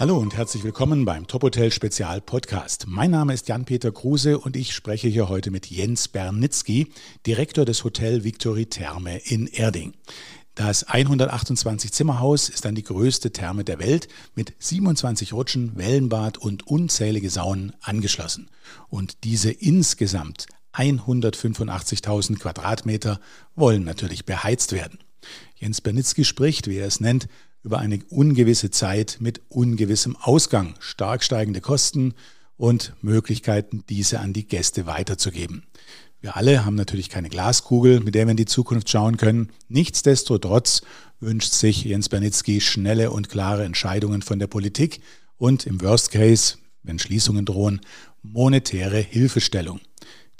Hallo und herzlich willkommen beim Top Hotel Spezial Podcast. Mein Name ist Jan-Peter Kruse und ich spreche hier heute mit Jens Bernitzky, Direktor des Hotel Victory Therme in Erding. Das 128 Zimmerhaus ist dann die größte Therme der Welt mit 27 Rutschen, Wellenbad und unzählige Saunen angeschlossen. Und diese insgesamt 185.000 Quadratmeter wollen natürlich beheizt werden. Jens Bernitzky spricht, wie er es nennt, über eine ungewisse Zeit mit ungewissem Ausgang, stark steigende Kosten und Möglichkeiten, diese an die Gäste weiterzugeben. Wir alle haben natürlich keine Glaskugel, mit der wir in die Zukunft schauen können. Nichtsdestotrotz wünscht sich Jens Bernitzky schnelle und klare Entscheidungen von der Politik und im Worst Case, wenn Schließungen drohen, monetäre Hilfestellung.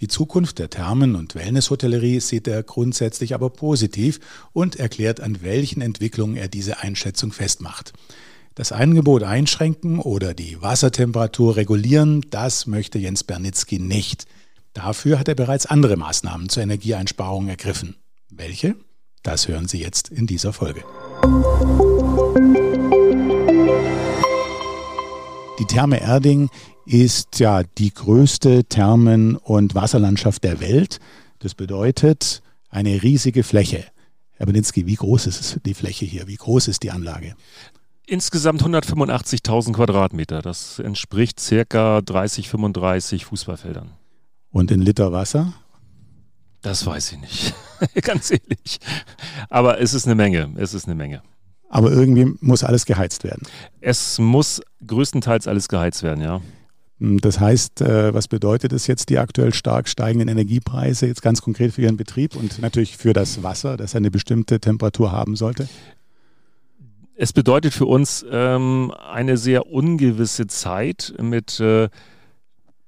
Die Zukunft der Thermen- und Wellnesshotellerie sieht er grundsätzlich aber positiv und erklärt, an welchen Entwicklungen er diese Einschätzung festmacht. Das Angebot einschränken oder die Wassertemperatur regulieren, das möchte Jens Bernitzky nicht. Dafür hat er bereits andere Maßnahmen zur Energieeinsparung ergriffen. Welche? Das hören Sie jetzt in dieser Folge. Die Therme Erding ist ja die größte Thermen- und Wasserlandschaft der Welt. Das bedeutet eine riesige Fläche. Herr Beninsky, wie groß ist die Fläche hier? Wie groß ist die Anlage? Insgesamt 185.000 Quadratmeter. Das entspricht circa 30, 35 Fußballfeldern. Und in Liter Wasser? Das weiß ich nicht. Ganz ehrlich. Aber es ist eine Menge. Es ist eine Menge. Aber irgendwie muss alles geheizt werden. Es muss größtenteils alles geheizt werden, ja. Hm, das heißt, äh, was bedeutet es jetzt, die aktuell stark steigenden Energiepreise, jetzt ganz konkret für Ihren Betrieb und natürlich für das Wasser, das eine bestimmte Temperatur haben sollte? Es bedeutet für uns ähm, eine sehr ungewisse Zeit mit äh,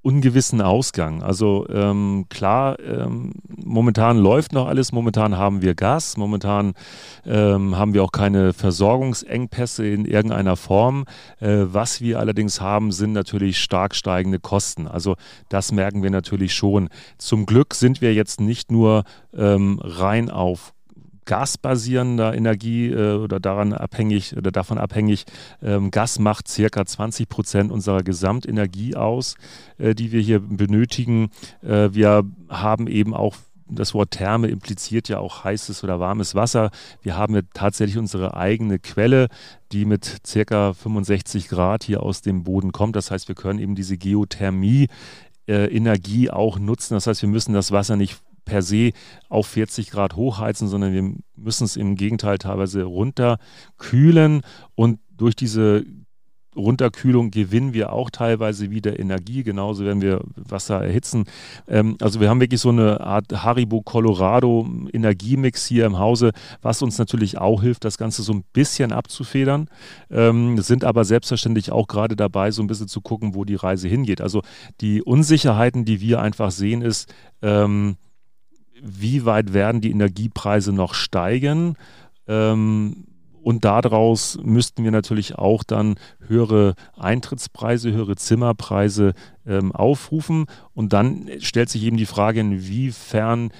ungewissen Ausgang. Also ähm, klar, ähm, momentan läuft noch alles, momentan haben wir Gas, momentan ähm, haben wir auch keine Versorgungsengpässe in irgendeiner Form. Äh, was wir allerdings haben, sind natürlich stark steigende Kosten. Also das merken wir natürlich schon. Zum Glück sind wir jetzt nicht nur ähm, rein auf gasbasierender Energie äh, oder daran abhängig oder davon abhängig. Ähm, Gas macht circa 20 Prozent unserer Gesamtenergie aus, äh, die wir hier benötigen. Äh, wir haben eben auch das Wort Therme impliziert ja auch heißes oder warmes Wasser. Wir haben ja tatsächlich unsere eigene Quelle, die mit circa 65 Grad hier aus dem Boden kommt. Das heißt, wir können eben diese Geothermie äh, Energie auch nutzen. Das heißt, wir müssen das Wasser nicht per se auf 40 Grad hochheizen, sondern wir müssen es im Gegenteil teilweise runterkühlen und durch diese Runterkühlung gewinnen wir auch teilweise wieder Energie, genauso werden wir Wasser erhitzen. Ähm, also wir haben wirklich so eine Art Haribo Colorado Energiemix hier im Hause, was uns natürlich auch hilft, das Ganze so ein bisschen abzufedern, ähm, sind aber selbstverständlich auch gerade dabei, so ein bisschen zu gucken, wo die Reise hingeht. Also die Unsicherheiten, die wir einfach sehen, ist, ähm, wie weit werden die Energiepreise noch steigen? Ähm, und daraus müssten wir natürlich auch dann höhere Eintrittspreise, höhere Zimmerpreise ähm, aufrufen. Und dann stellt sich eben die Frage, inwiefern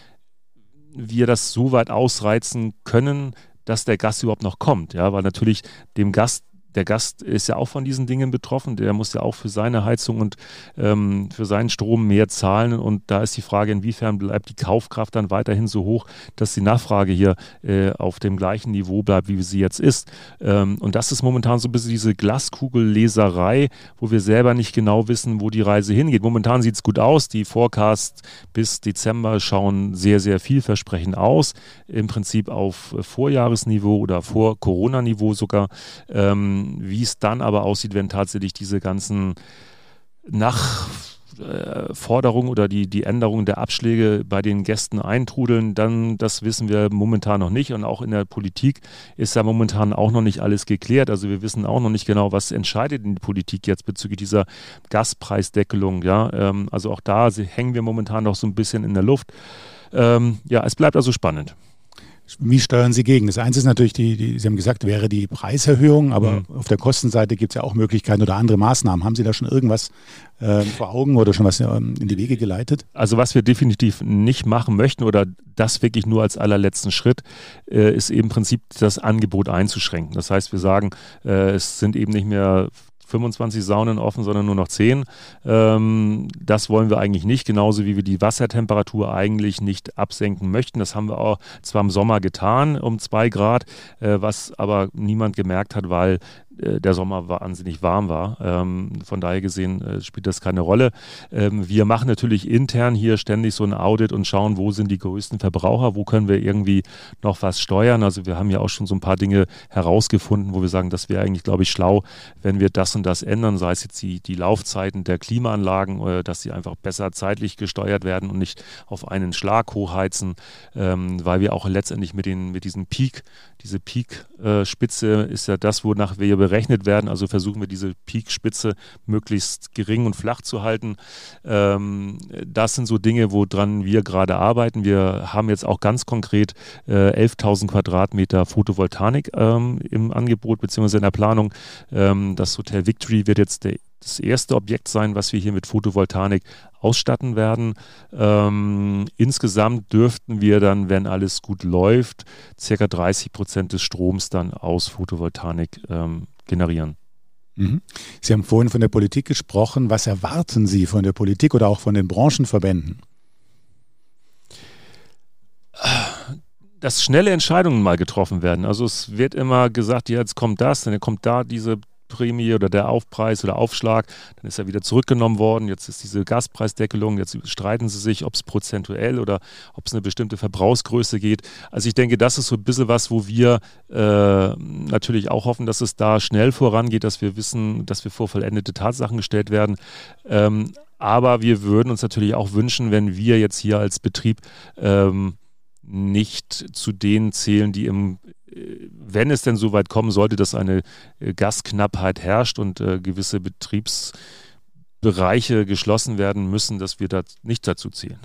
wir das so weit ausreizen können, dass der Gast überhaupt noch kommt. Ja, weil natürlich dem Gast der Gast ist ja auch von diesen Dingen betroffen. Der muss ja auch für seine Heizung und ähm, für seinen Strom mehr zahlen. Und da ist die Frage, inwiefern bleibt die Kaufkraft dann weiterhin so hoch, dass die Nachfrage hier äh, auf dem gleichen Niveau bleibt, wie sie jetzt ist. Ähm, und das ist momentan so ein bisschen diese Glaskugelleserei, wo wir selber nicht genau wissen, wo die Reise hingeht. Momentan sieht es gut aus. Die Forecasts bis Dezember schauen sehr, sehr vielversprechend aus. Im Prinzip auf Vorjahresniveau oder vor Corona-Niveau sogar. Ähm, wie es dann aber aussieht, wenn tatsächlich diese ganzen Nachforderungen oder die, die Änderungen der Abschläge bei den Gästen eintrudeln, dann das wissen wir momentan noch nicht. Und auch in der Politik ist ja momentan auch noch nicht alles geklärt. Also wir wissen auch noch nicht genau, was entscheidet in die Politik jetzt bezüglich dieser Gaspreisdeckelung. Ja, ähm, also auch da hängen wir momentan noch so ein bisschen in der Luft. Ähm, ja, es bleibt also spannend. Wie steuern Sie gegen? Das eins ist natürlich, die, die, Sie haben gesagt, wäre die Preiserhöhung, aber mhm. auf der Kostenseite gibt es ja auch Möglichkeiten oder andere Maßnahmen. Haben Sie da schon irgendwas äh, vor Augen oder schon was ähm, in die Wege geleitet? Also was wir definitiv nicht machen möchten oder das wirklich nur als allerletzten Schritt, äh, ist eben im Prinzip das Angebot einzuschränken. Das heißt, wir sagen, äh, es sind eben nicht mehr 25 Saunen offen, sondern nur noch 10. Ähm, das wollen wir eigentlich nicht, genauso wie wir die Wassertemperatur eigentlich nicht absenken möchten. Das haben wir auch zwar im Sommer getan um zwei Grad, äh, was aber niemand gemerkt hat, weil der Sommer wahnsinnig warm war. Ähm, von daher gesehen äh, spielt das keine Rolle. Ähm, wir machen natürlich intern hier ständig so ein Audit und schauen, wo sind die größten Verbraucher, wo können wir irgendwie noch was steuern. Also wir haben ja auch schon so ein paar Dinge herausgefunden, wo wir sagen, das wäre eigentlich, glaube ich, schlau, wenn wir das und das ändern, sei es jetzt die, die Laufzeiten der Klimaanlagen, äh, dass sie einfach besser zeitlich gesteuert werden und nicht auf einen Schlag hochheizen, ähm, weil wir auch letztendlich mit, den, mit diesem Peak, diese Peak-Spitze ist ja das, wonach wir berechnet werden. Also versuchen wir diese Peakspitze möglichst gering und flach zu halten. Ähm, das sind so Dinge, woran wir gerade arbeiten. Wir haben jetzt auch ganz konkret äh, 11.000 Quadratmeter Photovoltaik ähm, im Angebot bzw. in der Planung. Ähm, das Hotel Victory wird jetzt der das erste Objekt sein, was wir hier mit Photovoltaik ausstatten werden. Ähm, insgesamt dürften wir dann, wenn alles gut läuft, circa 30 Prozent des Stroms dann aus Photovoltaik ähm, generieren. Mhm. Sie haben vorhin von der Politik gesprochen. Was erwarten Sie von der Politik oder auch von den Branchenverbänden? dass schnelle Entscheidungen mal getroffen werden. Also es wird immer gesagt, ja, jetzt kommt das, dann kommt da diese Prämie oder der Aufpreis oder Aufschlag, dann ist er wieder zurückgenommen worden. Jetzt ist diese Gaspreisdeckelung, jetzt streiten sie sich, ob es prozentuell oder ob es eine bestimmte Verbrauchsgröße geht. Also ich denke, das ist so ein bisschen was, wo wir äh, natürlich auch hoffen, dass es da schnell vorangeht, dass wir wissen, dass wir vor vollendete Tatsachen gestellt werden. Ähm, aber wir würden uns natürlich auch wünschen, wenn wir jetzt hier als Betrieb ähm, nicht zu denen zählen, die im wenn es denn so weit kommen sollte, dass eine äh, Gasknappheit herrscht und äh, gewisse Betriebsbereiche geschlossen werden müssen, dass wir da nicht dazu zählen.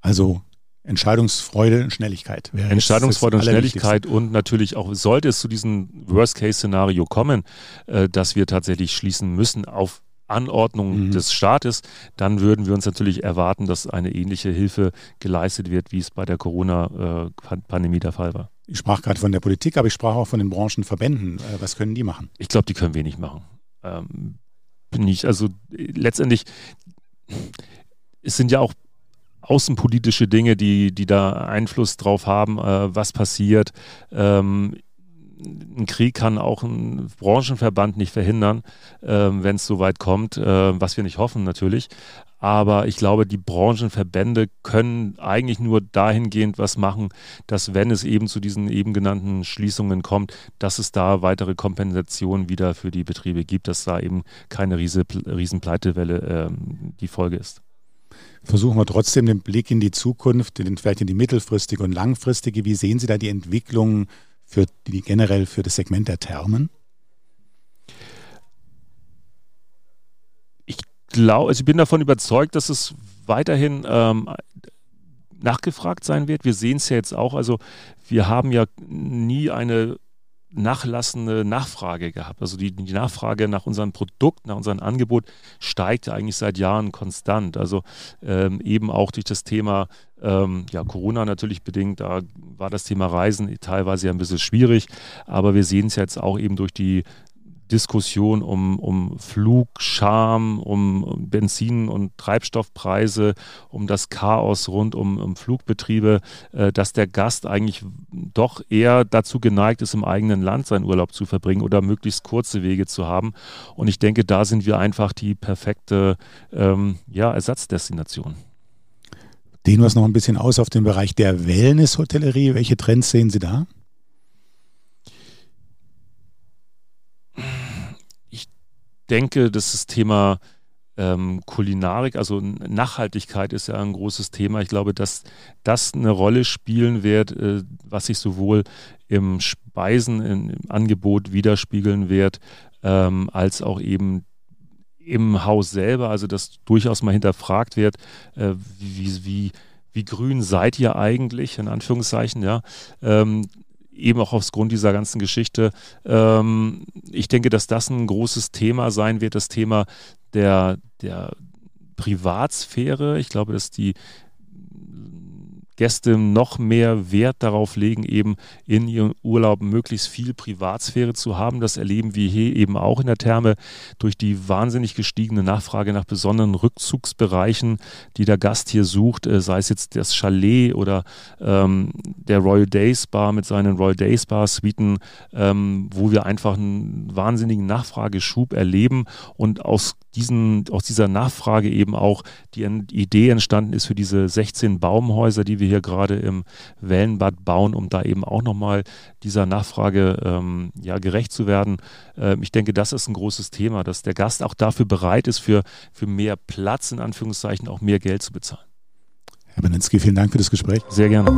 Also Entscheidungsfreude und Schnelligkeit. Entscheidungsfreude und Schnelligkeit und natürlich auch, sollte es zu diesem Worst-Case-Szenario kommen, äh, dass wir tatsächlich schließen müssen auf Anordnung mhm. des Staates, dann würden wir uns natürlich erwarten, dass eine ähnliche Hilfe geleistet wird, wie es bei der Corona-Pandemie der Fall war. Ich sprach gerade von der Politik, aber ich sprach auch von den Branchenverbänden. Äh, was können die machen? Ich glaube, die können wenig machen. Ähm, bin ich, also letztendlich, es sind ja auch außenpolitische Dinge, die, die da Einfluss drauf haben, äh, was passiert. Ähm, ein Krieg kann auch ein Branchenverband nicht verhindern, äh, wenn es so weit kommt, äh, was wir nicht hoffen natürlich. Aber ich glaube, die Branchenverbände können eigentlich nur dahingehend was machen, dass wenn es eben zu diesen eben genannten Schließungen kommt, dass es da weitere Kompensationen wieder für die Betriebe gibt, dass da eben keine riese, Riesenpleitewelle äh, die Folge ist. Versuchen wir trotzdem den Blick in die Zukunft, in, vielleicht in die mittelfristige und langfristige. Wie sehen Sie da die Entwicklung für die, generell für das Segment der Thermen? glaube, also ich bin davon überzeugt, dass es weiterhin ähm, nachgefragt sein wird. Wir sehen es ja jetzt auch. Also wir haben ja nie eine nachlassende Nachfrage gehabt. Also die, die, Nachfrage nach unserem Produkt, nach unserem Angebot steigt eigentlich seit Jahren konstant. Also ähm, eben auch durch das Thema ähm, ja, Corona natürlich bedingt, da war das Thema Reisen teilweise ja ein bisschen schwierig, aber wir sehen es jetzt auch eben durch die Diskussion um, um Flugscham, um Benzin- und Treibstoffpreise, um das Chaos rund um, um Flugbetriebe, äh, dass der Gast eigentlich doch eher dazu geneigt ist, im eigenen Land seinen Urlaub zu verbringen oder möglichst kurze Wege zu haben. Und ich denke, da sind wir einfach die perfekte ähm, ja, Ersatzdestination. Dehnen wir es noch ein bisschen aus auf den Bereich der Wellness-Hotellerie. Welche Trends sehen Sie da? denke, dass das Thema ähm, Kulinarik, also Nachhaltigkeit ist ja ein großes Thema. Ich glaube, dass das eine Rolle spielen wird, äh, was sich sowohl im Speisenangebot widerspiegeln wird, ähm, als auch eben im Haus selber, also dass durchaus mal hinterfragt wird, äh, wie, wie wie grün seid ihr eigentlich, in Anführungszeichen, ja. Ähm, eben auch aufgrund dieser ganzen Geschichte. Ähm, ich denke, dass das ein großes Thema sein wird, das Thema der, der Privatsphäre. Ich glaube, dass die Gäste noch mehr Wert darauf legen, eben in ihren Urlauben möglichst viel Privatsphäre zu haben. Das erleben wir hier eben auch in der Therme durch die wahnsinnig gestiegene Nachfrage nach besonderen Rückzugsbereichen, die der Gast hier sucht, äh, sei es jetzt das Chalet oder ähm, der Royal Days Bar mit seinen Royal Days Bar Suiten, ähm, wo wir einfach einen wahnsinnigen Nachfrageschub erleben und aus diesen, aus dieser Nachfrage eben auch die Idee entstanden ist für diese 16 Baumhäuser, die wir hier gerade im Wellenbad bauen, um da eben auch nochmal dieser Nachfrage ähm, ja, gerecht zu werden. Ähm, ich denke, das ist ein großes Thema, dass der Gast auch dafür bereit ist, für, für mehr Platz, in Anführungszeichen, auch mehr Geld zu bezahlen. Herr Benensky, vielen Dank für das Gespräch. Sehr gerne.